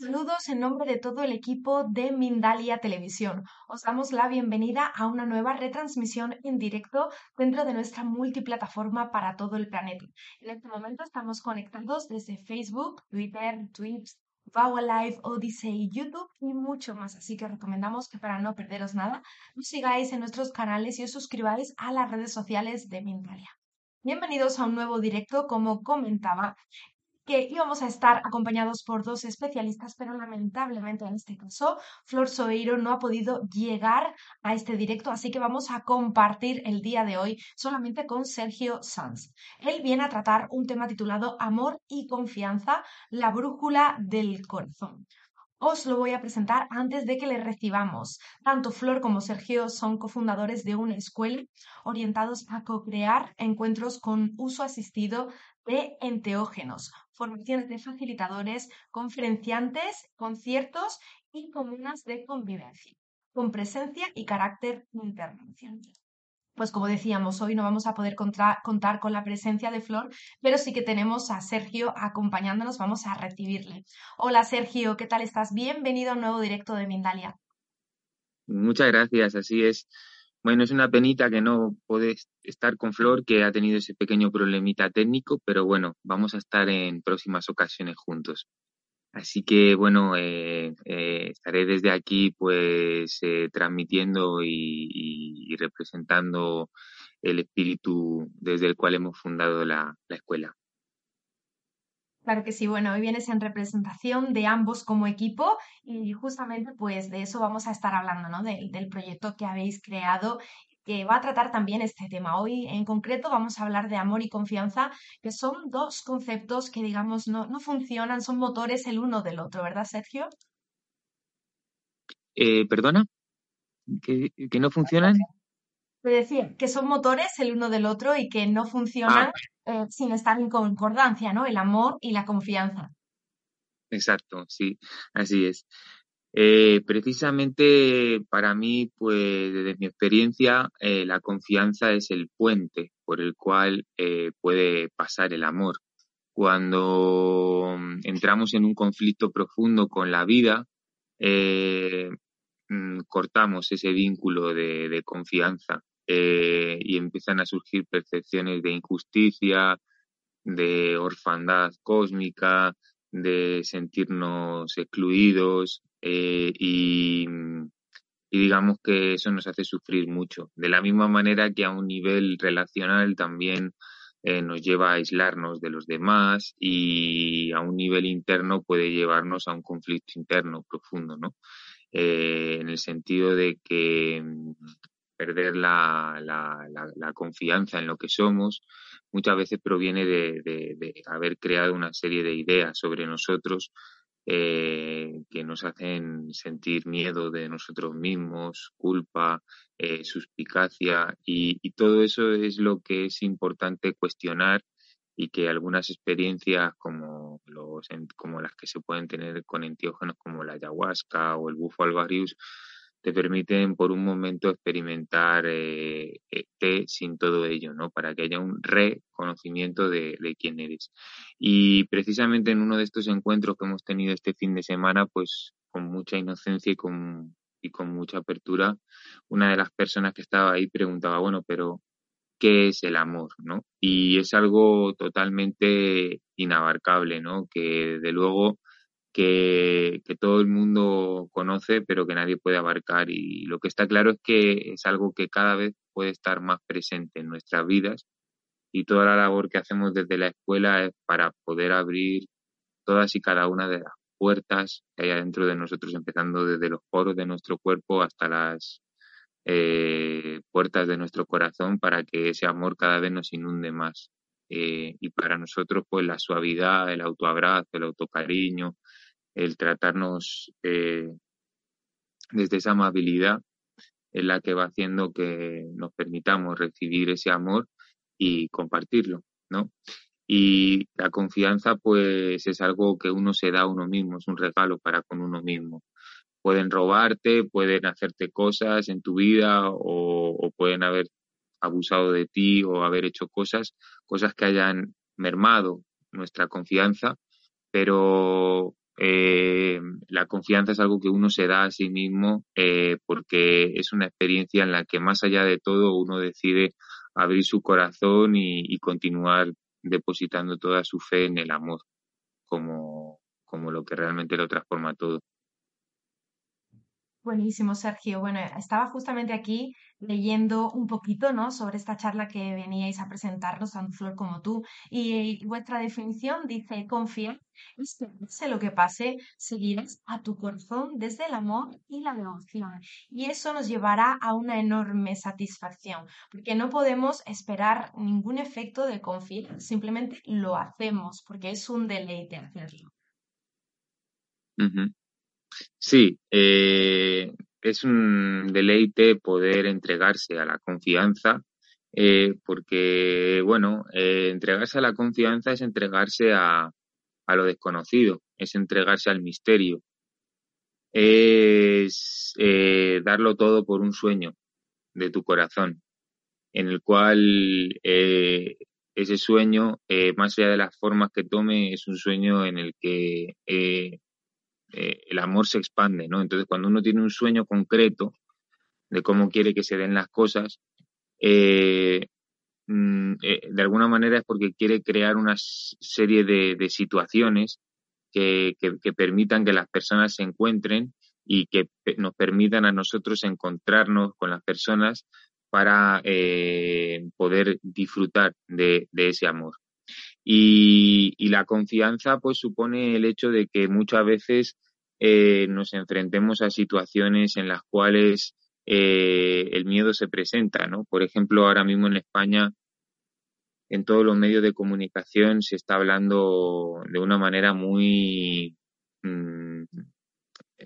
Saludos en nombre de todo el equipo de Mindalia Televisión. Os damos la bienvenida a una nueva retransmisión en directo dentro de nuestra multiplataforma para todo el planeta. En este momento estamos conectados desde Facebook, Twitter, Twitch, Vow Live, Odyssey, YouTube y mucho más. Así que recomendamos que para no perderos nada, nos sigáis en nuestros canales y os suscribáis a las redes sociales de Mindalia. Bienvenidos a un nuevo directo, como comentaba, que íbamos a estar acompañados por dos especialistas, pero lamentablemente en este caso Flor Soeiro no ha podido llegar a este directo, así que vamos a compartir el día de hoy solamente con Sergio Sanz. Él viene a tratar un tema titulado Amor y confianza, la brújula del corazón. Os lo voy a presentar antes de que le recibamos. Tanto Flor como Sergio son cofundadores de una escuela orientados a co-crear encuentros con uso asistido de enteógenos, formaciones de facilitadores, conferenciantes, conciertos y comunas de convivencia, con presencia y carácter internacional. Pues como decíamos, hoy no vamos a poder contar con la presencia de Flor, pero sí que tenemos a Sergio acompañándonos, vamos a recibirle. Hola Sergio, ¿qué tal estás? Bienvenido a un nuevo directo de Mindalia. Muchas gracias, así es. Bueno, es una penita que no puedes estar con Flor, que ha tenido ese pequeño problemita técnico, pero bueno, vamos a estar en próximas ocasiones juntos. Así que bueno, eh, eh, estaré desde aquí pues eh, transmitiendo y, representando el espíritu desde el cual hemos fundado la escuela. Claro que sí, bueno, hoy vienes en representación de ambos como equipo y justamente pues de eso vamos a estar hablando, ¿no? del proyecto que habéis creado que va a tratar también este tema. Hoy en concreto vamos a hablar de amor y confianza, que son dos conceptos que digamos no, no funcionan, son motores el uno del otro, ¿verdad, Sergio? Eh, ¿Perdona? ¿Que, ¿Que, no funcionan? Te decía que son motores el uno del otro y que no funcionan ah. eh, sin estar en concordancia, ¿no? El amor y la confianza. Exacto, sí, así es. Eh, precisamente para mí, pues desde mi experiencia, eh, la confianza es el puente por el cual puede pasar el amor. Cuando mm, entramos en un conflicto profundo con la vida, mm, cortamos ese vínculo de confianza eh, y empiezan a surgir percepciones de injusticia, de orfandad cósmica, de sentirnos excluidos eh, y, digamos que eso nos hace sufrir mucho. De la misma manera que a un nivel relacional también eh, nos lleva a aislarnos de los demás y a un nivel interno puede llevarnos a un conflicto interno profundo, ¿no? en el sentido de que perder la, la, confianza en lo que somos, muchas veces proviene de, haber creado una serie de ideas sobre nosotros eh, que nos hacen sentir miedo de nosotros mismos, culpa, eh, suspicacia y, todo eso es lo que es importante cuestionar y que algunas experiencias como, los, como las que se pueden tener con entiógenos como la ayahuasca o el bufo alvarius te permiten por un momento experimentar eh, eh sin todo ello, ¿no? Para que haya un reconocimiento de, de, quién eres. Y precisamente en uno de estos encuentros que hemos tenido este fin de semana, pues con mucha inocencia y con, y con mucha apertura, una de las personas que estaba ahí preguntaba, bueno, pero ¿qué es el amor? ¿no? Y es algo totalmente inabarcable, ¿no? Que de luego que, todo el mundo conoce, pero que nadie puede abarcar. Y lo que está claro es que es algo que cada vez puede estar más presente en nuestras vidas y toda la labor que hacemos desde la escuela es para poder abrir todas y cada una de las puertas que hay dentro de nosotros, empezando desde los poros de nuestro cuerpo hasta las eh, puertas de nuestro corazón para que ese amor cada vez nos inunde más. Eh, y para nosotros, pues la suavidad, el autoabrazo, el autocariño, el tratarnos eh, desde esa amabilidad es la que va haciendo que nos permitamos recibir ese amor y compartirlo, ¿no? Y la confianza, pues, es algo que uno se da a uno mismo, es un regalo para con uno mismo. Pueden robarte, pueden hacerte cosas en tu vida o, o pueden haber abusado de ti o haber hecho cosas, cosas que hayan mermado nuestra confianza, pero eh, la confianza es algo que uno se da a sí mismo eh, porque es una experiencia en la que más allá de todo uno decide abrir su corazón y, continuar depositando toda su fe en el amor como, como lo que realmente lo transforma todo. Buenísimo, Sergio. Bueno, estaba justamente aquí leyendo un poquito, ¿no? Sobre esta charla que veníais a presentarnos, tanto Flor como tú, y, vuestra definición dice, confía, pase lo que pase, seguirás a tu corazón desde el amor y la devoción. Y eso nos llevará a una enorme satisfacción, porque no podemos esperar ningún efecto de confiar, simplemente lo hacemos, porque es un deleite hacerlo. Sí, eh, es un deleite poder entregarse a la confianza, eh, porque, bueno, eh, entregarse a la confianza es entregarse a, a lo desconocido, es entregarse al misterio, es darlo todo por un sueño de tu corazón, en el cual ese sueño, más allá de las formas que tome, es un sueño en el que eh, el amor se expande, ¿no? Entonces, cuando uno tiene un sueño concreto de cómo quiere que se den las cosas, eh, mm, eh, de alguna manera es porque quiere crear una serie de, situaciones que, permitan que las personas se encuentren y que nos permitan a nosotros encontrarnos con las personas para poder disfrutar de, ese amor. Y, la confianza pues supone el hecho de que muchas veces eh, nos enfrentemos a situaciones en las cuales eh, el miedo se presenta, ¿no? Por ejemplo, ahora mismo en España, en todos los medios de comunicación se está hablando de una manera muy mm,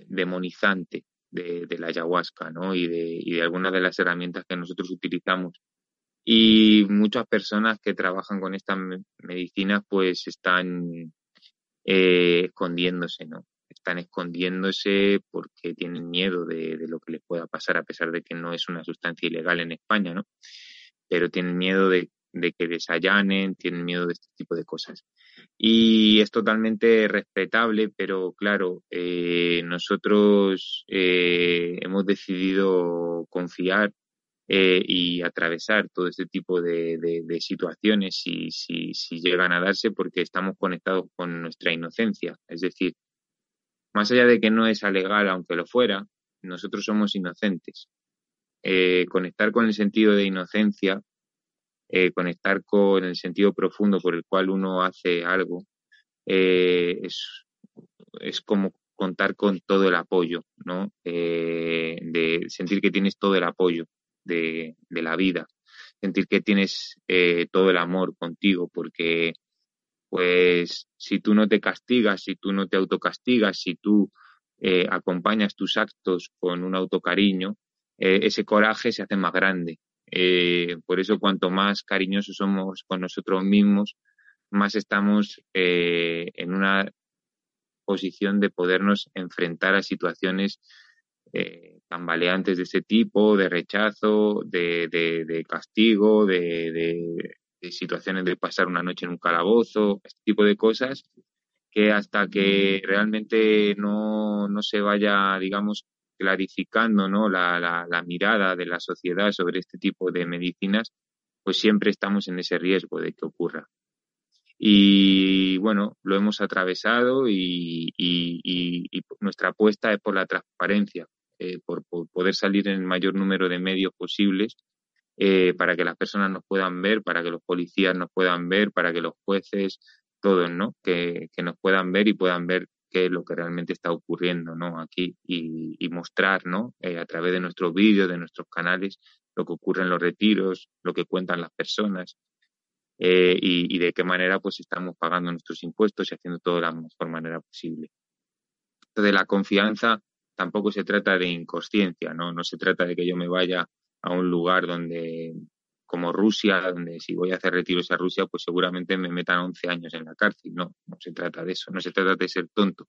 demonizante de, la ayahuasca, ¿no? Y de, y de algunas de las herramientas que nosotros utilizamos y muchas personas que trabajan con estas medicinas pues están eh, escondiéndose, ¿no? Están escondiéndose porque tienen miedo de, lo que les pueda pasar a pesar de que no es una sustancia ilegal en España, ¿no? Pero tienen miedo de, que les allanen, tienen miedo de este tipo de cosas. Y es totalmente respetable, pero claro, eh, nosotros eh, hemos decidido confiar eh, y atravesar todo este tipo de, situaciones si, si, si, llegan a darse porque estamos conectados con nuestra inocencia. Es decir, más allá de que no es alegal, aunque lo fuera, nosotros somos inocentes. Eh, conectar con el sentido de inocencia, eh, conectar con el sentido profundo por el cual uno hace algo, es, es como contar con todo el apoyo, ¿no? de sentir que tienes todo el apoyo de, la vida, sentir que tienes eh, todo el amor contigo, porque pues si tú no te castigas, si tú no te autocastigas, si tú eh, acompañas tus actos con un autocariño, eh, ese coraje se hace más grande. por eso cuanto más cariñosos somos con nosotros mismos, más estamos en una posición de podernos enfrentar a situaciones tambaleantes de ese tipo, de rechazo, de, de, castigo, de, situaciones de pasar una noche en un calabozo, este tipo de cosas que hasta que realmente no, no se vaya, digamos, clarificando ¿no? La, la, la, mirada de la sociedad sobre este tipo de medicinas, pues siempre estamos en ese riesgo de que ocurra. Y bueno, lo hemos atravesado y, y, y nuestra apuesta es por la transparencia, eh, por, poder salir en el mayor número de medios posibles eh, para que las personas nos puedan ver, para que los policías nos puedan ver, para que los jueces, todos, ¿no? Que, nos puedan ver y puedan ver qué es lo que realmente está ocurriendo, ¿no? Aquí y, mostrar, ¿no? Eh, a través de nuestros vídeos, de nuestros canales, lo que ocurre en los retiros, lo que cuentan las personas. y, de qué manera pues estamos pagando nuestros impuestos y haciendo todo de la mejor manera posible. Entonces la confianza tampoco se trata de inconsciencia, ¿no? No se trata de que yo me vaya a un lugar donde, como Rusia, donde si voy a hacer retiros a Rusia, pues seguramente me metan 11 años en la cárcel. No, no se trata de eso, no se trata de ser tonto.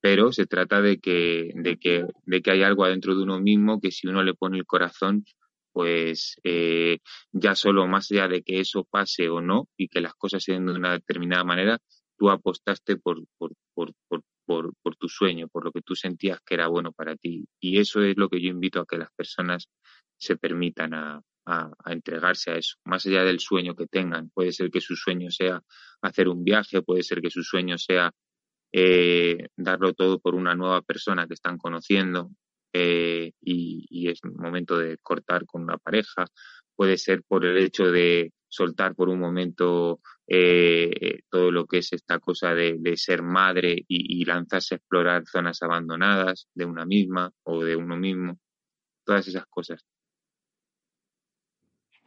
Pero se trata de que, de que, de que hay algo adentro de uno mismo que si uno le pone el corazón, pues eh, ya solo más allá de que eso pase o no y que las cosas se den de una determinada manera, tú apostaste por, por, por, por, por tu sueño, por lo que tú sentías que era bueno para ti. Y eso es lo que yo invito a que las personas se permitan a, a, entregarse a eso, más allá del sueño que tengan. Puede ser que su sueño sea hacer un viaje, puede ser que su sueño sea eh, darlo todo por una nueva persona que están conociendo eh, y, y, es momento de cortar con una pareja, puede ser por el hecho de soltar por un momento eh, todo lo que es esta cosa de, ser madre y, lanzarse a explorar zonas abandonadas de una misma o de uno mismo, todas esas cosas.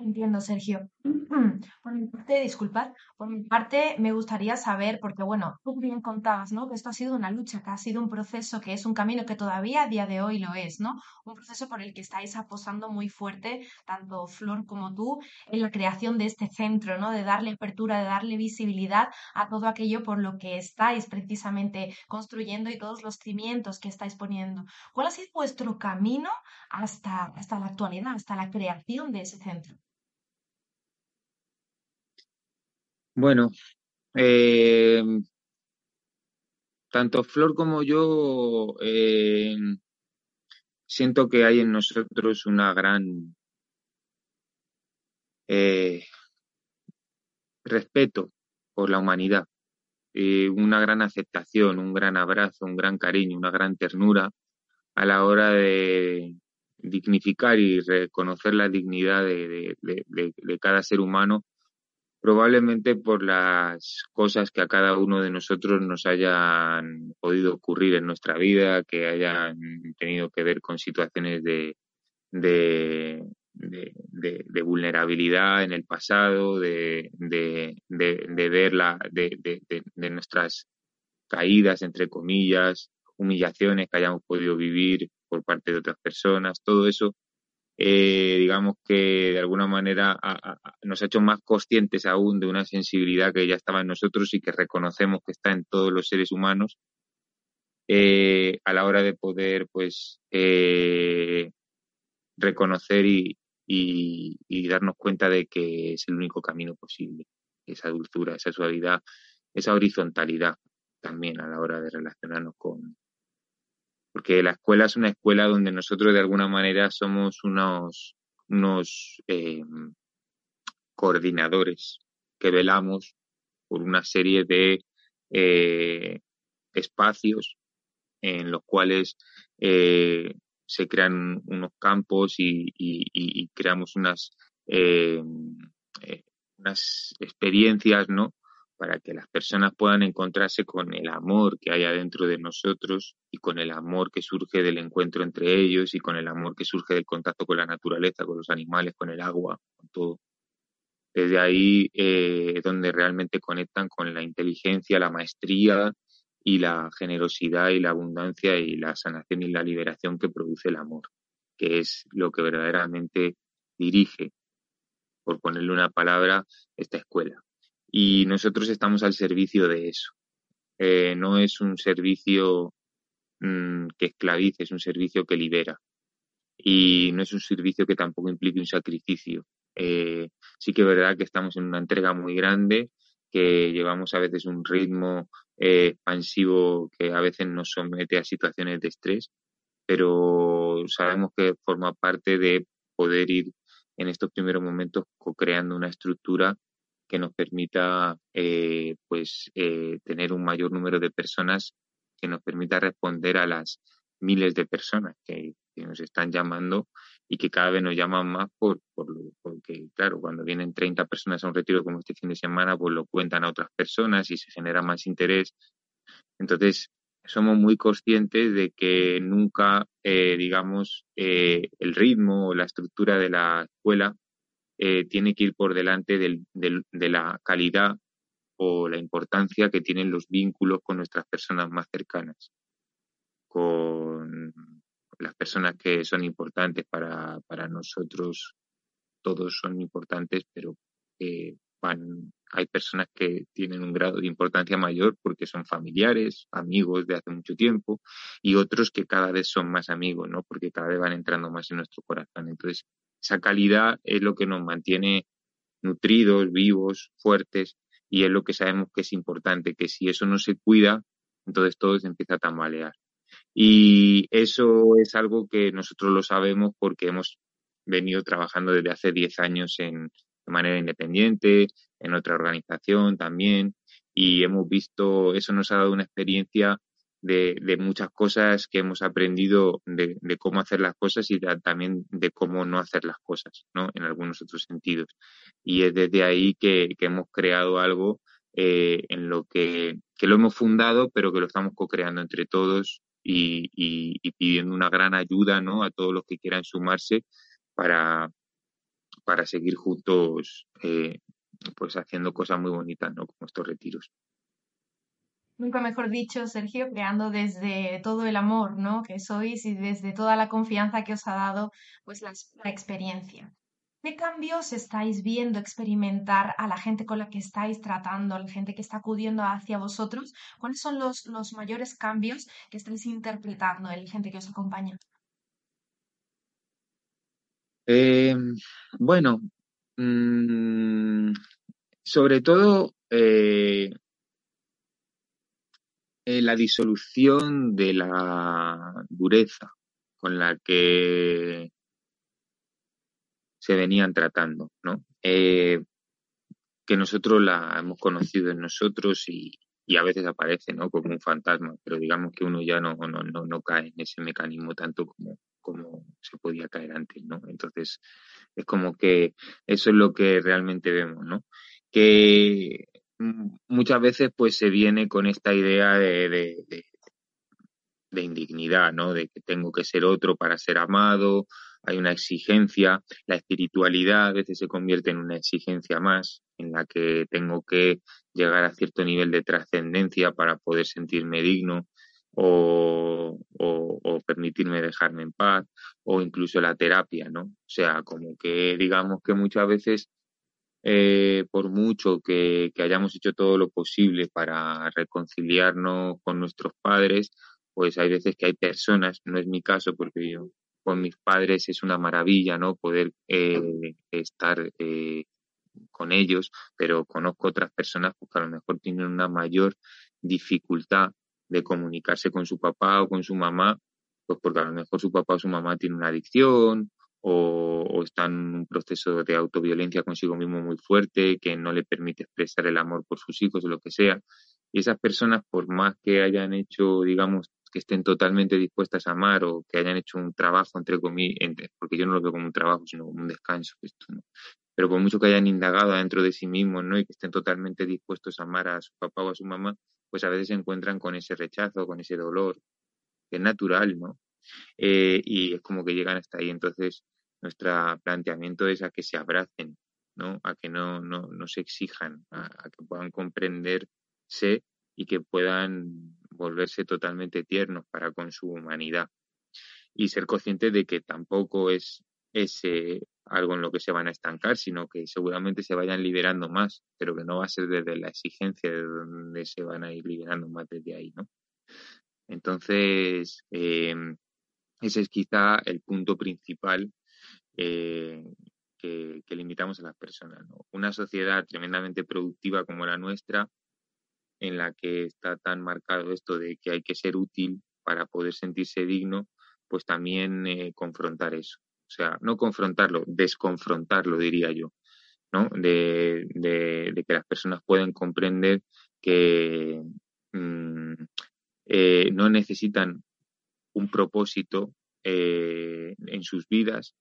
Entiendo, Sergio. Por mi parte, disculpad, por mi parte me gustaría saber, porque bueno, tú bien contabas, ¿no? Que esto ha sido una lucha, que ha sido un proceso, que es un camino que todavía a día de hoy lo es, ¿no? Un proceso por el que estáis apostando muy fuerte, tanto Flor como tú, en la creación de este centro, ¿no? De darle apertura, de darle visibilidad a todo aquello por lo que estáis precisamente construyendo y todos los cimientos que estáis poniendo. ¿Cuál ha sido vuestro camino hasta, hasta la actualidad, hasta la creación de ese centro? Bueno, eh, tanto Flor como yo eh, siento que hay en nosotros una gran eh, respeto por la humanidad, una gran aceptación, un gran abrazo, un gran cariño, una gran ternura a la hora de dignificar y reconocer la dignidad de cada ser humano probablemente por las cosas que a cada uno de nosotros nos hayan podido ocurrir en nuestra vida, que hayan tenido que ver con situaciones de, de, de, vulnerabilidad en el pasado, de, ver la, de nuestras caídas, entre comillas, humillaciones que hayamos podido vivir por parte de otras personas, todo eso eh, digamos que de alguna manera nos ha hecho más conscientes aún de una sensibilidad que ya estaba en nosotros y que reconocemos que está en todos los seres humanos eh, a la hora de poder pues eh, reconocer y, y, darnos cuenta de que es el único camino posible, esa dulzura, esa suavidad, esa horizontalidad también a la hora de relacionarnos con, porque la escuela es una escuela donde nosotros de alguna manera somos unos, unos eh, coordinadores que velamos por una serie de eh, espacios en los cuales eh, se crean unos campos y, y creamos unas, unas experiencias, ¿no? Para que las personas puedan encontrarse con el amor que hay adentro de nosotros y con el amor que surge del encuentro entre ellos y con el amor que surge del contacto con la naturaleza, con los animales, con el agua, con todo. Desde ahí eh, es donde realmente conectan con la inteligencia, la maestría y la generosidad y la abundancia y la sanación y la liberación que produce el amor, que es lo que verdaderamente dirige, por ponerle una palabra, esta escuela y nosotros estamos al servicio de eso. Eh, no es un servicio mm, que esclavice, es un servicio que libera. Y no es un servicio que tampoco implique un sacrificio. Eh, sí que es verdad que estamos en una entrega muy grande, que llevamos a veces un ritmo eh, expansivo que a veces nos somete a situaciones de estrés, pero sabemos que forma parte de poder ir en estos primeros momentos co-creando una estructura que nos permita eh, pues eh, tener un mayor número de personas que nos permita responder a las miles de personas que, nos están llamando y que cada vez nos llaman más por, por porque claro cuando vienen 30 personas a un retiro como este fin de semana pues lo cuentan a otras personas y se genera más interés. Entonces somos muy conscientes de que nunca eh, digamos el ritmo o la estructura de la escuela eh, tiene que ir por delante del, de la calidad o la importancia que tienen los vínculos con nuestras personas más cercanas, con las personas que son importantes para, nosotros, todos son importantes, pero eh, hay personas que tienen un grado de importancia mayor porque son familiares, amigos de hace mucho tiempo, y otros que cada vez son más amigos, ¿no? Porque cada vez van entrando más en nuestro corazón. Entonces, esa calidad es lo que nos mantiene nutridos, vivos, fuertes y es lo que sabemos que es importante, que si eso no se cuida, Entonces todo se empieza a tambalear. Y eso es algo que nosotros lo sabemos porque hemos venido trabajando desde hace 10 años en, de manera independiente, en otra organización también, y hemos visto, eso nos ha dado una experiencia de, muchas cosas que hemos aprendido de, cómo hacer las cosas y también de cómo no hacer las cosas, ¿no? En algunos otros sentidos. Y es desde ahí que, hemos creado algo eh, en lo que, que, lo hemos fundado, pero que lo estamos co-creando entre todos y, y, y, pidiendo una gran ayuda, ¿no? A todos los que quieran sumarse para, para seguir juntos, eh, pues haciendo cosas muy bonitas, ¿no? Como estos retiros. Nunca mejor dicho, Sergio, creando desde todo el amor, ¿no? Que sois y desde toda la confianza que os ha dado, pues la, experiencia. ¿Qué cambios estáis viendo experimentar a la gente con la que estáis tratando, a la gente que está acudiendo hacia vosotros? ¿Cuáles son los, los mayores cambios que estáis interpretando en la gente que os acompaña? Eh, bueno, mmm, sobre todo eh, eh, la disolución de la dureza con la que se venían tratando, ¿no? Eh, que nosotros la hemos conocido en nosotros y, a veces aparece, ¿no? Como un fantasma, pero digamos que uno ya no, cae en ese mecanismo tanto como, como se podía caer antes, ¿no? Entonces, es como que eso es lo que realmente vemos, ¿no? Que muchas veces pues se viene con esta idea de, de, indignidad, ¿no? De que tengo que ser otro para ser amado, hay una exigencia, la espiritualidad a veces se convierte en una exigencia más, en la que tengo que llegar a cierto nivel de trascendencia para poder sentirme digno o, o, o, permitirme dejarme en paz, o incluso la terapia, ¿no? O sea, como que digamos que muchas veces eh, por mucho que, hayamos hecho todo lo posible para reconciliarnos con nuestros padres, pues hay veces que hay personas, no es mi caso porque yo con mis padres es una maravilla, ¿no? Poder eh, estar eh, con ellos, pero conozco otras personas pues, que a lo mejor tienen una mayor dificultad de comunicarse con su papá o con su mamá, pues porque a lo mejor su papá o su mamá tiene una adicción o, o está en un proceso de autoviolencia consigo mismo muy fuerte que no le permite expresar el amor por sus hijos o lo que sea. Y esas personas, por más que hayan hecho, digamos, que estén totalmente dispuestas a amar o que hayan hecho un trabajo, entre comillas, porque yo no lo veo como un trabajo, sino como un descanso, esto, ¿no? pero por mucho que hayan indagado dentro de sí mismos, ¿no? Y que estén totalmente dispuestos a amar a su papá o a su mamá, pues a veces se encuentran con ese rechazo, con ese dolor, que es natural, ¿no? Eh, y es como que llegan hasta ahí. Entonces, nuestro planteamiento es a que se abracen, ¿no? A que no, no, no se exijan, a, que puedan comprenderse y que puedan volverse totalmente tiernos para con su humanidad. Y ser conscientes de que tampoco es ese algo en lo que se van a estancar, sino que seguramente se vayan liberando más, pero que no va a ser desde la exigencia de donde se van a ir liberando más desde ahí, ¿no? Entonces, eh, ese es quizá el punto principal eh, que, invitamos a las personas. Una sociedad tremendamente productiva como la nuestra, en la que está tan marcado esto de que hay que ser útil para poder sentirse digno, pues también eh, confrontar eso. O sea, no confrontarlo, desconfrontarlo, diría yo, ¿no? De, que las personas pueden comprender que mmm, eh, no necesitan un propósito en sus vidas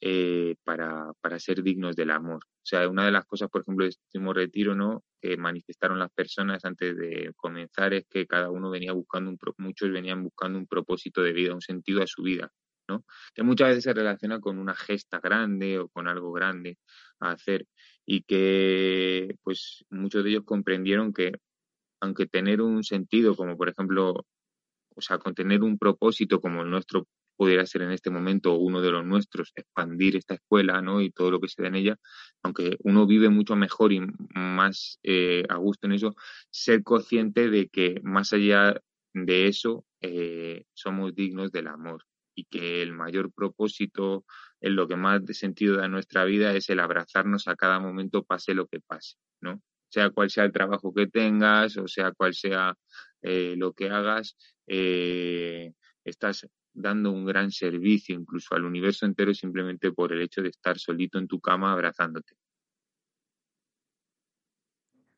eh, para, para ser dignos del amor. O sea, una de las cosas, por ejemplo, de este último retiro, ¿no? Que manifestaron las personas antes de comenzar es que cada uno venía buscando un, muchos venían buscando un propósito de vida, un sentido a su vida, ¿no? Que muchas veces se relaciona con una gesta grande o con algo grande a hacer y que, pues, muchos de ellos comprendieron que aunque tener un sentido, como por ejemplo, o sea, con tener un propósito como el nuestro pudiera ser en este momento uno de los nuestros, expandir esta escuela, ¿no? Y todo lo que se da en ella, aunque uno vive mucho mejor y más eh, a gusto en eso, ser consciente de que más allá de eso, eh, somos dignos del amor y que el mayor propósito, en lo que más de sentido da nuestra vida es el abrazarnos a cada momento, pase lo que pase, ¿no? sea cual sea el trabajo que tengas o sea cual sea eh, lo que hagas, estás dando un gran servicio incluso al universo entero simplemente por el hecho de estar solito en tu cama abrazándote.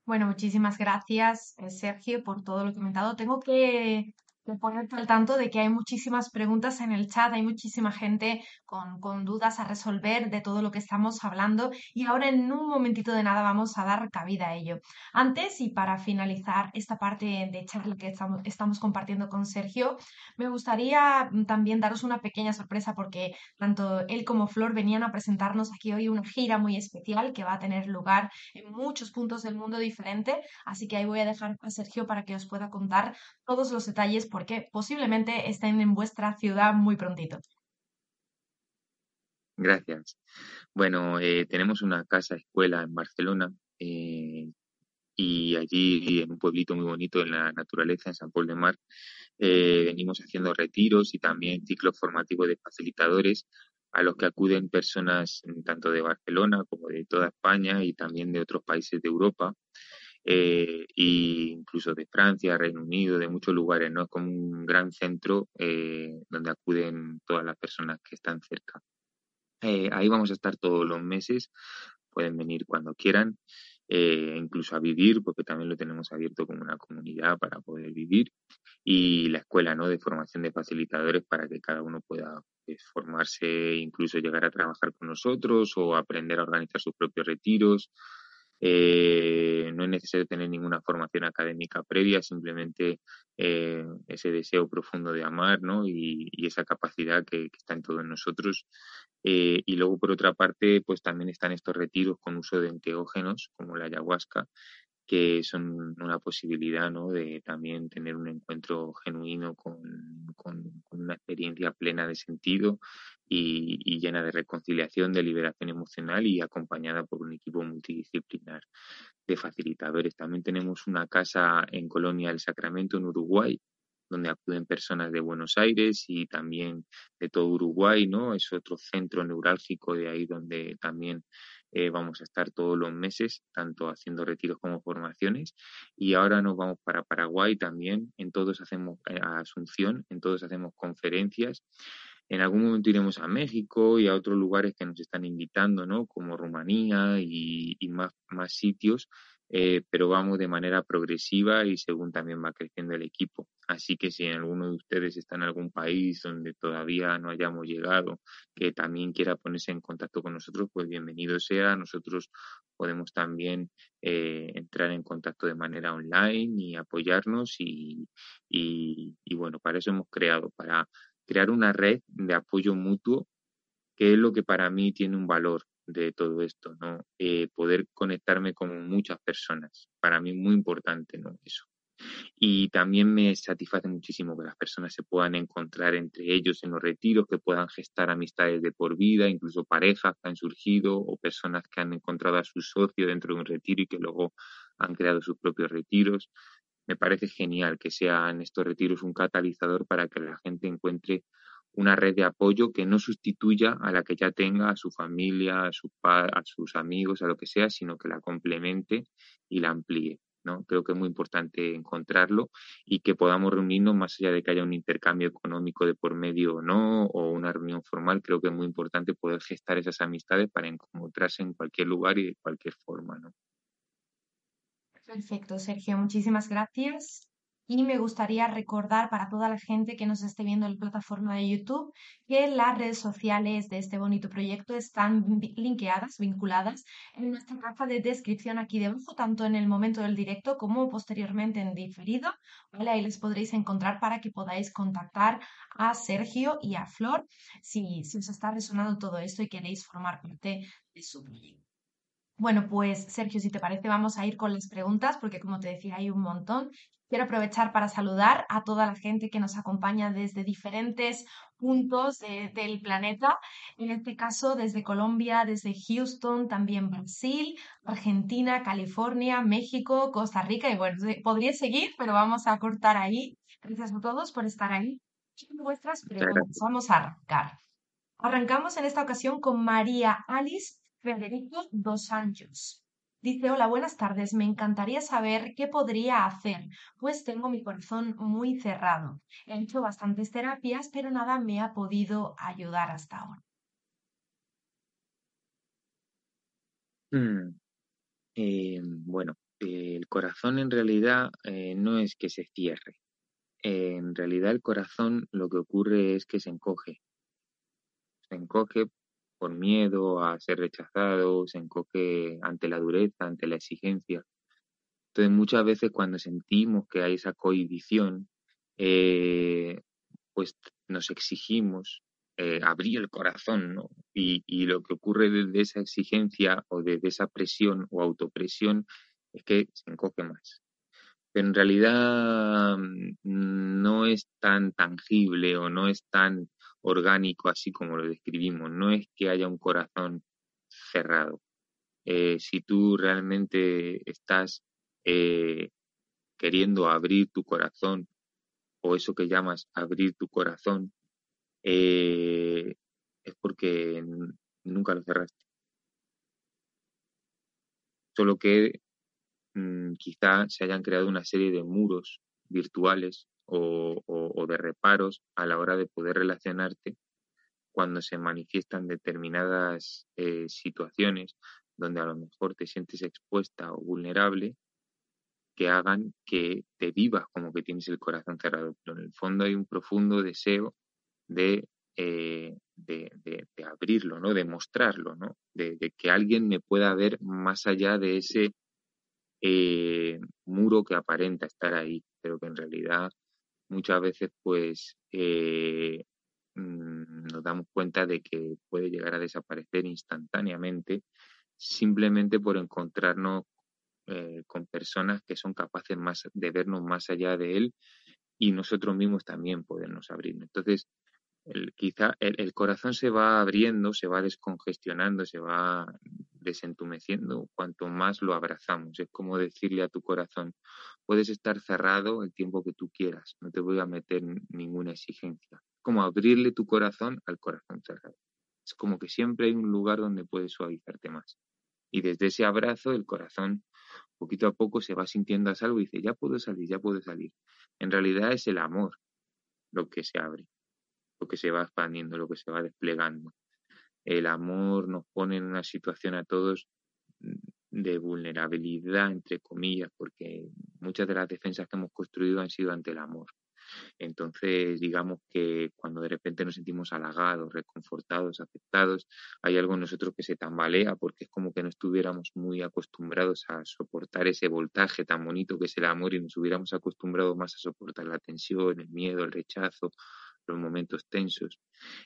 Bueno, muchísimas gracias, eh, Sergio, por todo lo comentado. Tengo que de ponerte al tanto de que hay muchísimas preguntas en el chat, hay muchísima gente con, con, dudas a resolver de todo lo que estamos hablando y ahora en un momentito de nada vamos a dar cabida a ello. Antes y para finalizar esta parte de charla que estamos, estamos compartiendo con Sergio, me gustaría también daros una pequeña sorpresa porque tanto él como Flor venían a presentarnos aquí hoy una gira muy especial que va a tener lugar en muchos puntos del mundo diferente, así que ahí voy a dejar a Sergio para que os pueda contar todos los detalles porque posiblemente estén en vuestra ciudad muy prontito. Gracias. Bueno, eh, tenemos una casa escuela en Barcelona eh, y allí en un pueblito muy bonito en la naturaleza, en San Paul de Mar, eh, venimos haciendo retiros y también ciclos formativos de facilitadores a los que acuden personas tanto de Barcelona como de toda España y también de otros países de Europa eh, incluso de Francia, Reino Unido, de muchos lugares, ¿no? Es como un gran centro eh, donde acuden todas las personas que están cerca. Eh, ahí vamos a estar todos los meses, pueden venir cuando quieran, eh, incluso a vivir, porque también lo tenemos abierto como una comunidad para poder vivir, y la escuela ¿no? de formación de facilitadores para que cada uno pueda pues, formarse, incluso llegar a trabajar con nosotros o aprender a organizar sus propios retiros eh, no es necesario tener ninguna formación académica previa, simplemente eh, ese deseo profundo de amar ¿no? y, esa capacidad que, está en todos nosotros. Eh, y luego, por otra parte, pues también están estos retiros con uso de enteógenos, como la ayahuasca, que son una posibilidad ¿no? de también tener un encuentro genuino con, una experiencia plena de sentido y, llena de reconciliación, de liberación emocional y acompañada por un equipo multidisciplinar de facilitadores. También tenemos una casa en Colonia del Sacramento, en Uruguay, donde acuden personas de Buenos Aires y también de todo Uruguay, ¿no? Es otro centro neurálgico de ahí donde también eh, vamos a estar todos los meses, tanto haciendo retiros como formaciones. Y ahora nos vamos para Paraguay también, en todos hacemos eh, Asunción, en todos hacemos conferencias en algún momento iremos a México y a otros lugares que nos están invitando, ¿no? Como Rumanía y, más, más sitios, eh, pero vamos de manera progresiva y según también va creciendo el equipo. Así que si alguno de ustedes está en algún país donde todavía no hayamos llegado, que también quiera ponerse en contacto con nosotros, pues bienvenido sea. Nosotros podemos también eh, entrar en contacto de manera online y apoyarnos y, y, y bueno, para eso hemos creado, para crear una red de apoyo mutuo, que es lo que para mí tiene un valor de todo esto, ¿no? Eh, poder conectarme con muchas personas, para mí muy importante, ¿no? Eso. Y también me satisface muchísimo que las personas se puedan encontrar entre ellos en los retiros, que puedan gestar amistades de por vida, incluso parejas que han surgido o personas que han encontrado a su socio dentro de un retiro y que luego han creado sus propios retiros me parece genial que sean estos retiros un catalizador para que la gente encuentre una red de apoyo que no sustituya a la que ya tenga a su familia, a, a sus amigos, a lo que sea, sino que la complemente y la amplíe. ¿no? Creo que es muy importante encontrarlo y que podamos reunirnos más allá de que haya un intercambio económico de por medio o no, o una reunión formal. Creo que es muy importante poder gestar esas amistades para encontrarse en cualquier lugar y de cualquier forma. ¿no? Perfecto, Sergio, muchísimas gracias. Y me gustaría recordar para toda la gente que nos esté viendo en la plataforma de YouTube que las redes sociales de este bonito proyecto están linkeadas, vinculadas en nuestra caja de descripción aquí debajo, tanto en el momento del directo como posteriormente en diferido. Ahí les podréis encontrar para que podáis contactar a Sergio y a Flor si, si os está resonando todo esto y queréis formar parte de su proyecto. Bueno, pues Sergio, si te parece, vamos a ir con las preguntas, porque como te decía, hay un montón. Quiero aprovechar para saludar a toda la gente que nos acompaña desde diferentes puntos del planeta. En este caso, desde Colombia, desde Houston, también Brasil, Argentina, California, México, Costa Rica. Y bueno, podría seguir, pero vamos a cortar ahí. Gracias a todos por estar ahí. Vuestras preguntas. Vamos a arrancar. Arrancamos en esta ocasión con María Alice Federico dos Santos. Dice, hola, buenas tardes. Me encantaría saber qué podría hacer, pues tengo mi corazón muy cerrado. He hecho bastantes terapias, pero nada me ha podido ayudar hasta ahora. Mm, eh, bueno, el corazón en realidad eh, no es que se cierre. en realidad el corazón lo que ocurre es que se encoge. Se encoge por miedo a ser rechazado, se encoge ante la dureza, ante la exigencia. Entonces muchas veces cuando sentimos que hay esa cohibición, eh, pues nos exigimos eh, abrir el corazón, ¿no? Y, y, lo que ocurre desde esa exigencia o desde esa presión o autopresión es que se encoge más. Pero en realidad mm, no es tan tangible o no es tan orgánico así como lo describimos. No es que haya un corazón cerrado. Eh, si tú realmente estás eh, queriendo abrir tu corazón o eso que llamas abrir tu corazón, eh, es porque nunca lo cerraste. Solo que mm, quizá se hayan creado una serie de muros virtuales o, de reparos a la hora de poder relacionarte cuando se manifiestan determinadas eh, situaciones donde a lo mejor te sientes expuesta o vulnerable que hagan que te vivas como que tienes el corazón cerrado, pero en el fondo hay un profundo deseo de, eh, de, de, de, abrirlo, ¿no? de mostrarlo, ¿no? de, que alguien me pueda ver más allá de ese eh, muro que aparenta estar ahí, pero que en realidad muchas veces pues eh, mm, nos damos cuenta de que puede llegar a desaparecer instantáneamente simplemente por encontrarnos eh, con personas que son capaces más de vernos más allá de él y nosotros mismos también podernos abrir. Entonces, quizá el, corazón se va abriendo, se va descongestionando, se va desentumeciendo cuanto más lo abrazamos. Es como decirle a tu corazón, puedes estar cerrado el tiempo que tú quieras, no te voy a meter ninguna exigencia. Como abrirle tu corazón al corazón cerrado. Es como que siempre hay un lugar donde puedes suavizarte más. Y desde ese abrazo el corazón poquito a poco se va sintiendo a salvo y dice, ya puedo salir, ya puedo salir. En realidad es el amor lo que se abre, lo que se va expandiendo, lo que se va desplegando el amor nos pone en una situación a todos de vulnerabilidad, entre comillas, porque muchas de las defensas que hemos construido han sido ante el amor. Entonces, digamos que cuando de repente nos sentimos halagados, reconfortados, aceptados, hay algo en nosotros que se tambalea porque es como que no estuviéramos muy acostumbrados a soportar ese voltaje tan bonito que es el amor y nos hubiéramos acostumbrado más a soportar la tensión, el miedo, el rechazo, los momentos tensos.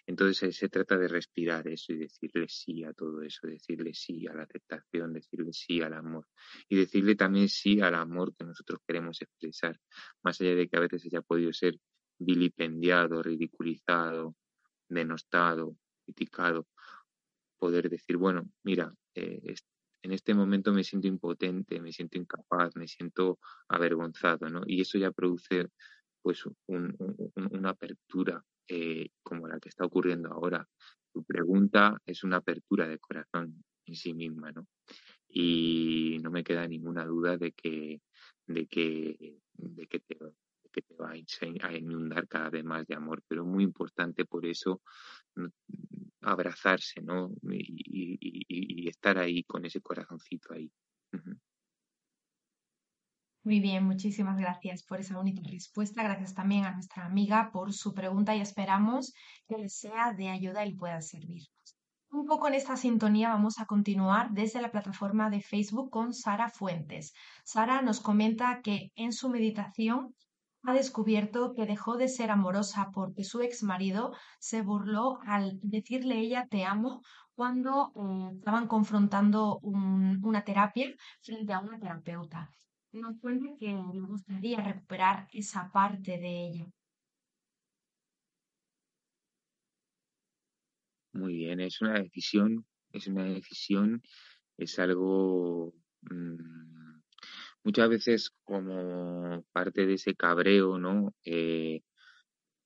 Entonces se trata de respirar eso y decirle sí a todo eso, decirle sí a la aceptación, decirle sí al amor y decirle también sí al amor que nosotros queremos expresar, más allá de que a veces haya podido ser vilipendiado, ridiculizado, denostado, criticado, poder decir, bueno, mira, eh, en este momento me siento impotente, me siento incapaz, me siento avergonzado, ¿no? Y eso ya produce pues un, un, una apertura eh, como la que está ocurriendo ahora. Tu pregunta es una apertura de corazón en sí misma, ¿no? Y no me queda ninguna duda de que, de que, de que te, va a inundar cada vez más de amor, pero muy importante por eso abrazarse, ¿no? Y, y, y, estar ahí con ese corazoncito ahí. Muy bien, muchísimas gracias por esa bonita respuesta. Gracias también a nuestra amiga por su pregunta y esperamos que les sea de ayuda y pueda servir. Un poco en esta sintonía vamos a continuar desde la plataforma de Facebook con Sara Fuentes. Sara nos comenta que en su meditación ha descubierto que dejó de ser amorosa porque su ex marido se burló al decirle ella te amo cuando eh, estaban confrontando un, una terapia frente a una terapeuta nos cuenta que le gustaría recuperar esa parte de ella. Muy bien, es una decisión, es una decisión, es algo mmm, muchas veces como parte de ese cabreo, ¿no? Eh,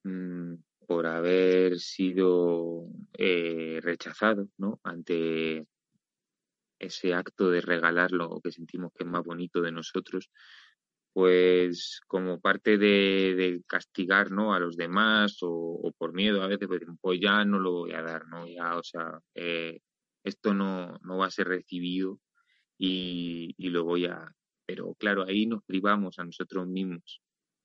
mmm, por haber sido eh, rechazado, ¿no? Ante ese acto de regalar lo que sentimos que es más bonito de nosotros, pues como parte de, castigar ¿no? a los demás o, por miedo a veces, pues, pues, ya no lo voy a dar, ¿no? Ya, o sea, eh, esto no, no va a ser recibido y, y lo voy a... Pero claro, ahí nos privamos a nosotros mismos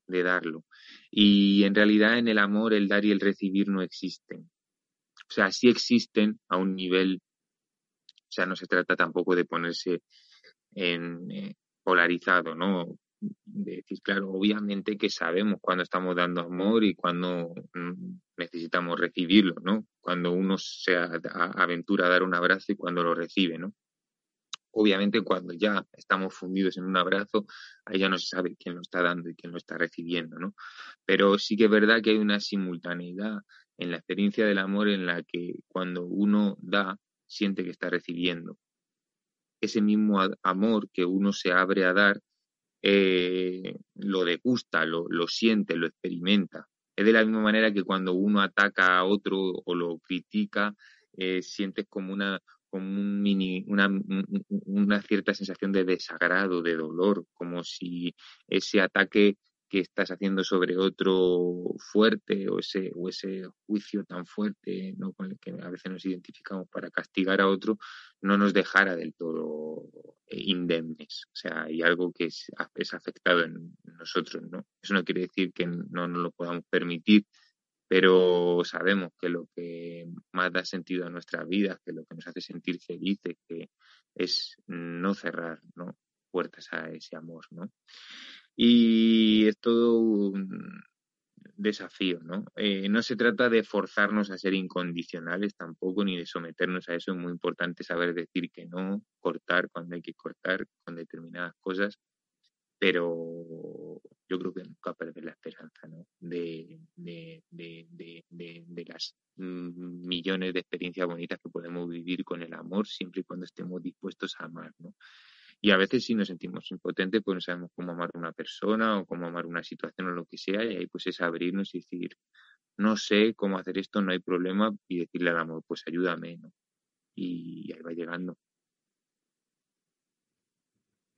de darlo. Y en realidad en el amor el dar y el recibir no existen. O sea, sí existen a un nivel, sea, no se trata tampoco de ponerse en eh, polarizado, ¿no? de decir, claro, obviamente que sabemos cuando estamos dando amor y cuando mm, necesitamos recibirlo, ¿no? Cuando uno se aventura a dar un abrazo y cuando lo recibe, ¿no? Obviamente cuando ya estamos fundidos en un abrazo, ahí ya no se sabe quién lo está dando y quién lo está recibiendo, ¿no? Pero sí que es verdad que hay una simultaneidad en la experiencia del amor en la que cuando uno da, siente que está recibiendo. Ese mismo amor que uno se abre a dar eh, lo degusta, lo, lo siente, lo experimenta. Es de la misma manera que cuando uno ataca a otro o lo critica, eh, sientes como una, como un mini, una, una cierta sensación de desagrado, de dolor, como si ese ataque que estás haciendo sobre otro fuerte o ese, o ese juicio tan fuerte ¿no? con el que a veces nos identificamos para castigar a otro, no nos dejara del todo eh, indemnes. O sea, hay algo que es, es afectado en nosotros. ¿no? Eso no quiere decir que no nos lo podamos permitir, pero sabemos que lo que más da sentido a nuestra vida, que lo que nos hace sentir felices, que es no cerrar ¿no? puertas a ese amor. ¿no? Y es todo un desafío, ¿no? Eh, no se trata de forzarnos a ser incondicionales tampoco, ni de someternos a eso. Es muy importante saber decir que no, cortar cuando hay que cortar con determinadas cosas, pero yo creo que nunca perder la esperanza, ¿no? De, de, de, de, las millones de experiencias bonitas que podemos vivir con el amor, siempre y cuando estemos dispuestos a amar, ¿no? Y a veces si nos sentimos impotentes, pues no sabemos cómo amar a una persona o cómo amar una situación o lo que sea, y ahí pues es abrirnos y decir, no sé cómo hacer esto, no hay problema, y decirle al amor, pues ayúdame, ¿no? Y ahí va llegando.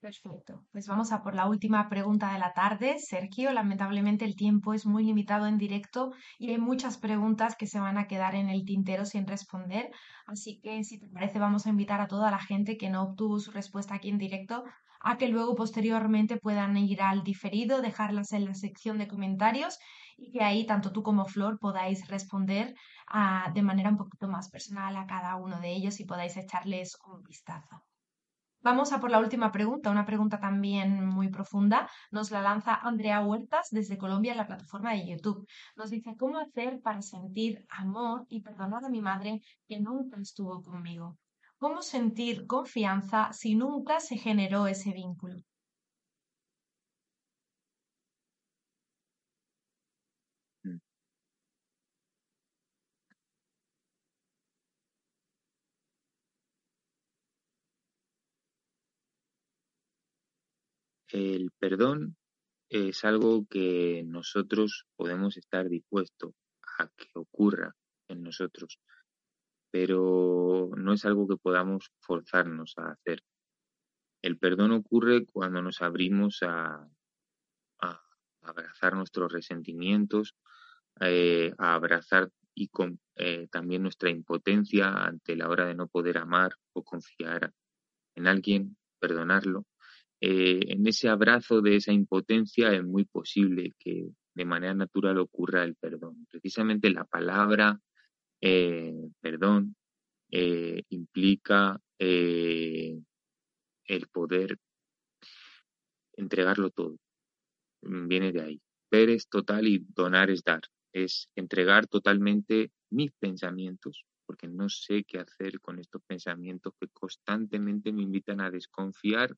Perfecto. Pues vamos a por la última pregunta de la tarde. Sergio, lamentablemente el tiempo es muy limitado en directo y hay muchas preguntas que se van a quedar en el tintero sin responder. Así que, si te parece, vamos a invitar a toda la gente que no obtuvo su respuesta aquí en directo a que luego posteriormente puedan ir al diferido, dejarlas en la sección de comentarios y que ahí tanto tú como Flor podáis responder ah, de manera un poquito más personal a cada uno de ellos y podáis echarles un vistazo. Vamos a por la última pregunta, una pregunta también muy profunda. Nos la lanza Andrea Huertas desde Colombia en la plataforma de YouTube. Nos dice, ¿cómo hacer para sentir amor y perdonar a mi madre que nunca estuvo conmigo? ¿Cómo sentir confianza si nunca se generó ese vínculo? El perdón es algo que nosotros podemos estar dispuestos a que ocurra en nosotros, pero no es algo que podamos forzarnos a hacer. El perdón ocurre cuando nos abrimos a, abrazar nuestros resentimientos, eh, a abrazar y con, eh, también nuestra impotencia ante la hora de no poder amar o confiar en alguien, perdonarlo eh, en ese abrazo de esa impotencia es muy posible que de manera natural ocurra el perdón. Precisamente la palabra eh, perdón eh, implica el poder entregarlo todo. Viene de ahí. Ver es total y donar es dar. Es entregar totalmente mis pensamientos, porque no sé qué hacer con estos pensamientos que constantemente me invitan a desconfiar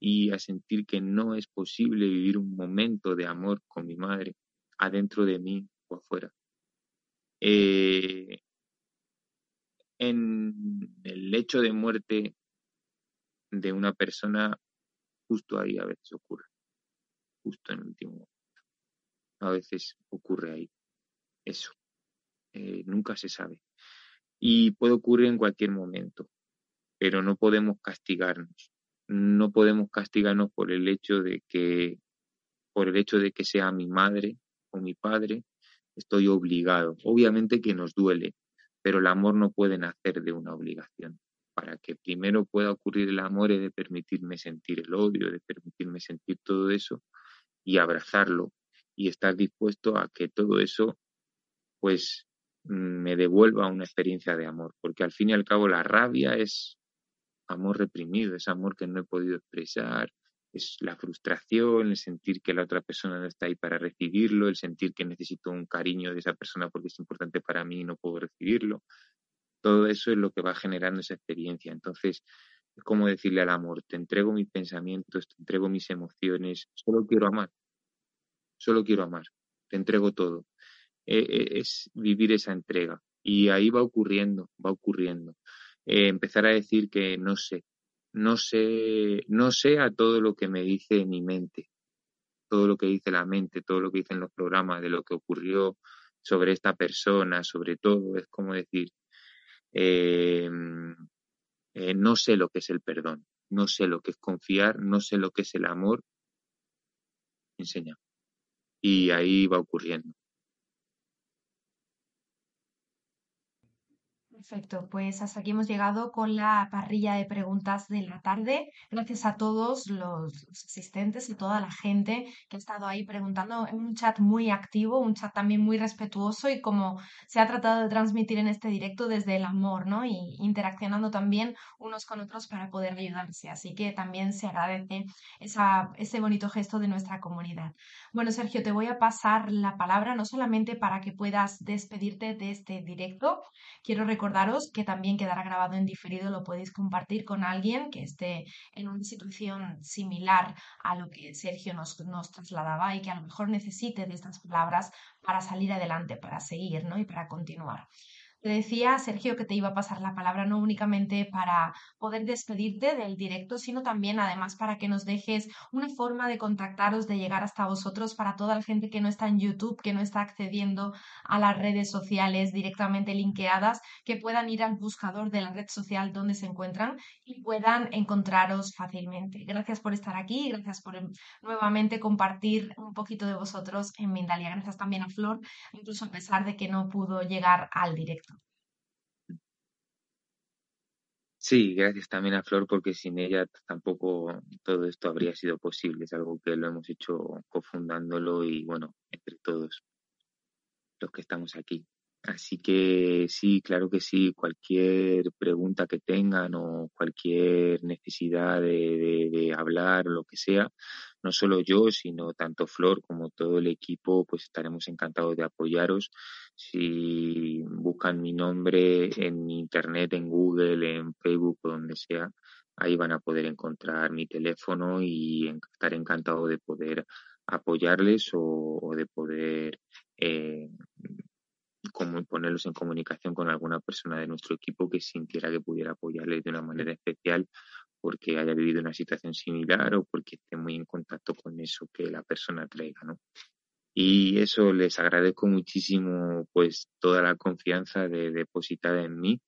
y a sentir que no es posible vivir un momento de amor con mi madre adentro de mí o afuera. Eh, en el lecho de muerte de una persona, justo ahí a veces ocurre, justo en el último momento. A veces ocurre ahí. Eso. Eh, nunca se sabe. Y puede ocurrir en cualquier momento. pero no podemos castigarnos. No podemos castigarnos por el hecho de que, por el hecho de que sea mi madre o mi padre, estoy obligado. Obviamente que nos duele, pero el amor no puede nacer de una obligación. Para que primero pueda ocurrir el amor he de permitirme sentir el odio, de permitirme sentir todo eso y abrazarlo y estar dispuesto a que todo eso pues me devuelva una experiencia de amor, porque al fin y al cabo la rabia es amor reprimido, es amor que no he podido expresar, es la frustración, el sentir que la otra persona no está ahí para recibirlo, el sentir que necesito un cariño de esa persona porque es importante para mí y no puedo recibirlo. Todo eso es lo que va generando esa experiencia. Entonces, es como decirle al amor, te entrego mis pensamientos, te entrego mis emociones, solo quiero amar, solo quiero amar, te entrego todo. E, e, es vivir esa entrega. Y ahí va ocurriendo, va ocurriendo. Eh, empezar a decir que no sé, no sé, no sé a todo lo que me dice mi mente, todo lo que dice la mente, todo lo que dicen los programas de lo que ocurrió sobre esta persona, sobre todo, es como decir, em, eh, no sé lo que es el perdón, no sé lo que es confiar, no sé lo que es el amor, enseña. Y ahí va ocurriendo. Perfecto, pues hasta aquí hemos llegado con la parrilla de preguntas de la tarde. Gracias a todos los, asistentes y toda la gente que ha estado ahí preguntando un chat muy activo, un chat también muy respetuoso y como se ha tratado de transmitir en este directo desde el amor, ¿no? Y interaccionando también unos con otros para poder ayudarse. Así que también se agradece esa, ese bonito gesto de nuestra comunidad. Bueno, Sergio, te voy a pasar la palabra no solamente para que puedas despedirte de este directo, quiero recordar recordaros que también quedará grabado en diferido, lo podéis compartir con alguien que esté en una situación similar a lo que Sergio nos, nos trasladaba y que a lo mejor necesite de estas palabras para salir adelante, para seguir ¿no? y para continuar. Te decía, Sergio, que te iba a pasar la palabra no únicamente para poder despedirte del directo, sino también además para que nos dejes una forma de contactaros, de llegar hasta vosotros para toda la gente que no está en YouTube, que no está accediendo a las redes sociales directamente linkeadas, que puedan ir al buscador de la red social donde se encuentran y puedan encontraros fácilmente. Gracias por estar aquí, gracias por em, nuevamente compartir un poquito de vosotros en Mindalia. Gracias también a Flor, incluso a pesar de que no pudo llegar al directo. Sí, gracias también a Flor porque sin ella tampoco todo esto habría sido posible. Es algo que lo hemos hecho cofundándolo y bueno, entre todos los que estamos aquí. Así que sí, claro que sí, cualquier pregunta que tengan o cualquier necesidad de, hablar o lo que sea, no solo yo, sino tanto Flor como todo el equipo, pues estaremos encantados de apoyaros. Si buscan mi nombre en internet, en Google, en Facebook o donde sea, ahí van a poder encontrar mi teléfono y estar encantado de poder apoyarles o, de poder eh, como ponerlos en comunicación con alguna persona de nuestro equipo que sintiera que pudiera apoyarles de una manera especial porque haya vivido una situación similar o porque esté muy en contacto con eso que la persona traiga, ¿no? Y eso les agradezco muchísimo pues toda la confianza de, depositada en mí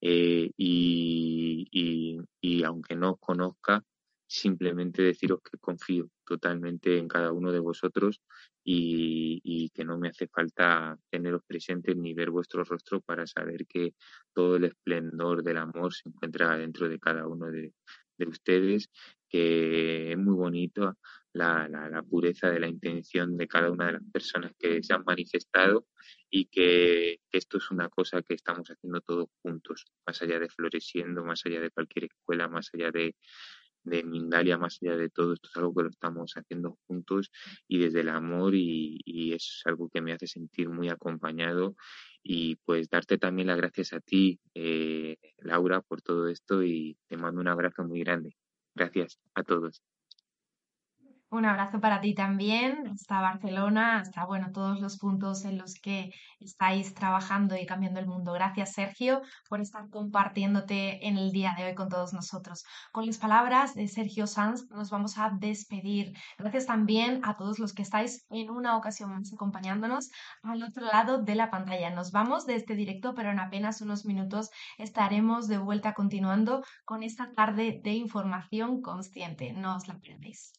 eh, y, y, y aunque no os conozca, simplemente deciros que confío totalmente en cada uno de vosotros y, que no me hace falta teneros presentes ni ver vuestro rostro para saber que todo el esplendor del amor se encuentra dentro de cada uno de, ustedes, que es muy bonito la, pureza de la intención de cada una de las personas que se han manifestado y que, esto es una cosa que estamos haciendo todos juntos, más allá de floreciendo, más allá de cualquier escuela, más allá de, Mindalia, más allá de todo, esto es algo que lo estamos haciendo juntos y desde el amor y, y es algo que me hace sentir muy acompañado y pues darte también las gracias a ti, eh, Laura, por todo esto y te mando un abrazo muy grande. Gracias a todos. Un abrazo para ti también, hasta Barcelona, hasta bueno, todos los puntos en los que estáis trabajando y cambiando el mundo. Gracias, Sergio, por estar compartiéndote en el día de hoy con todos nosotros. Con las palabras de Sergio Sanz nos vamos a despedir. Gracias también a todos los que estáis en una ocasión más acompañándonos al otro lado de la pantalla. Nos vamos de este directo, pero en apenas unos minutos estaremos de vuelta continuando con esta tarde de información consciente. No os la perdéis.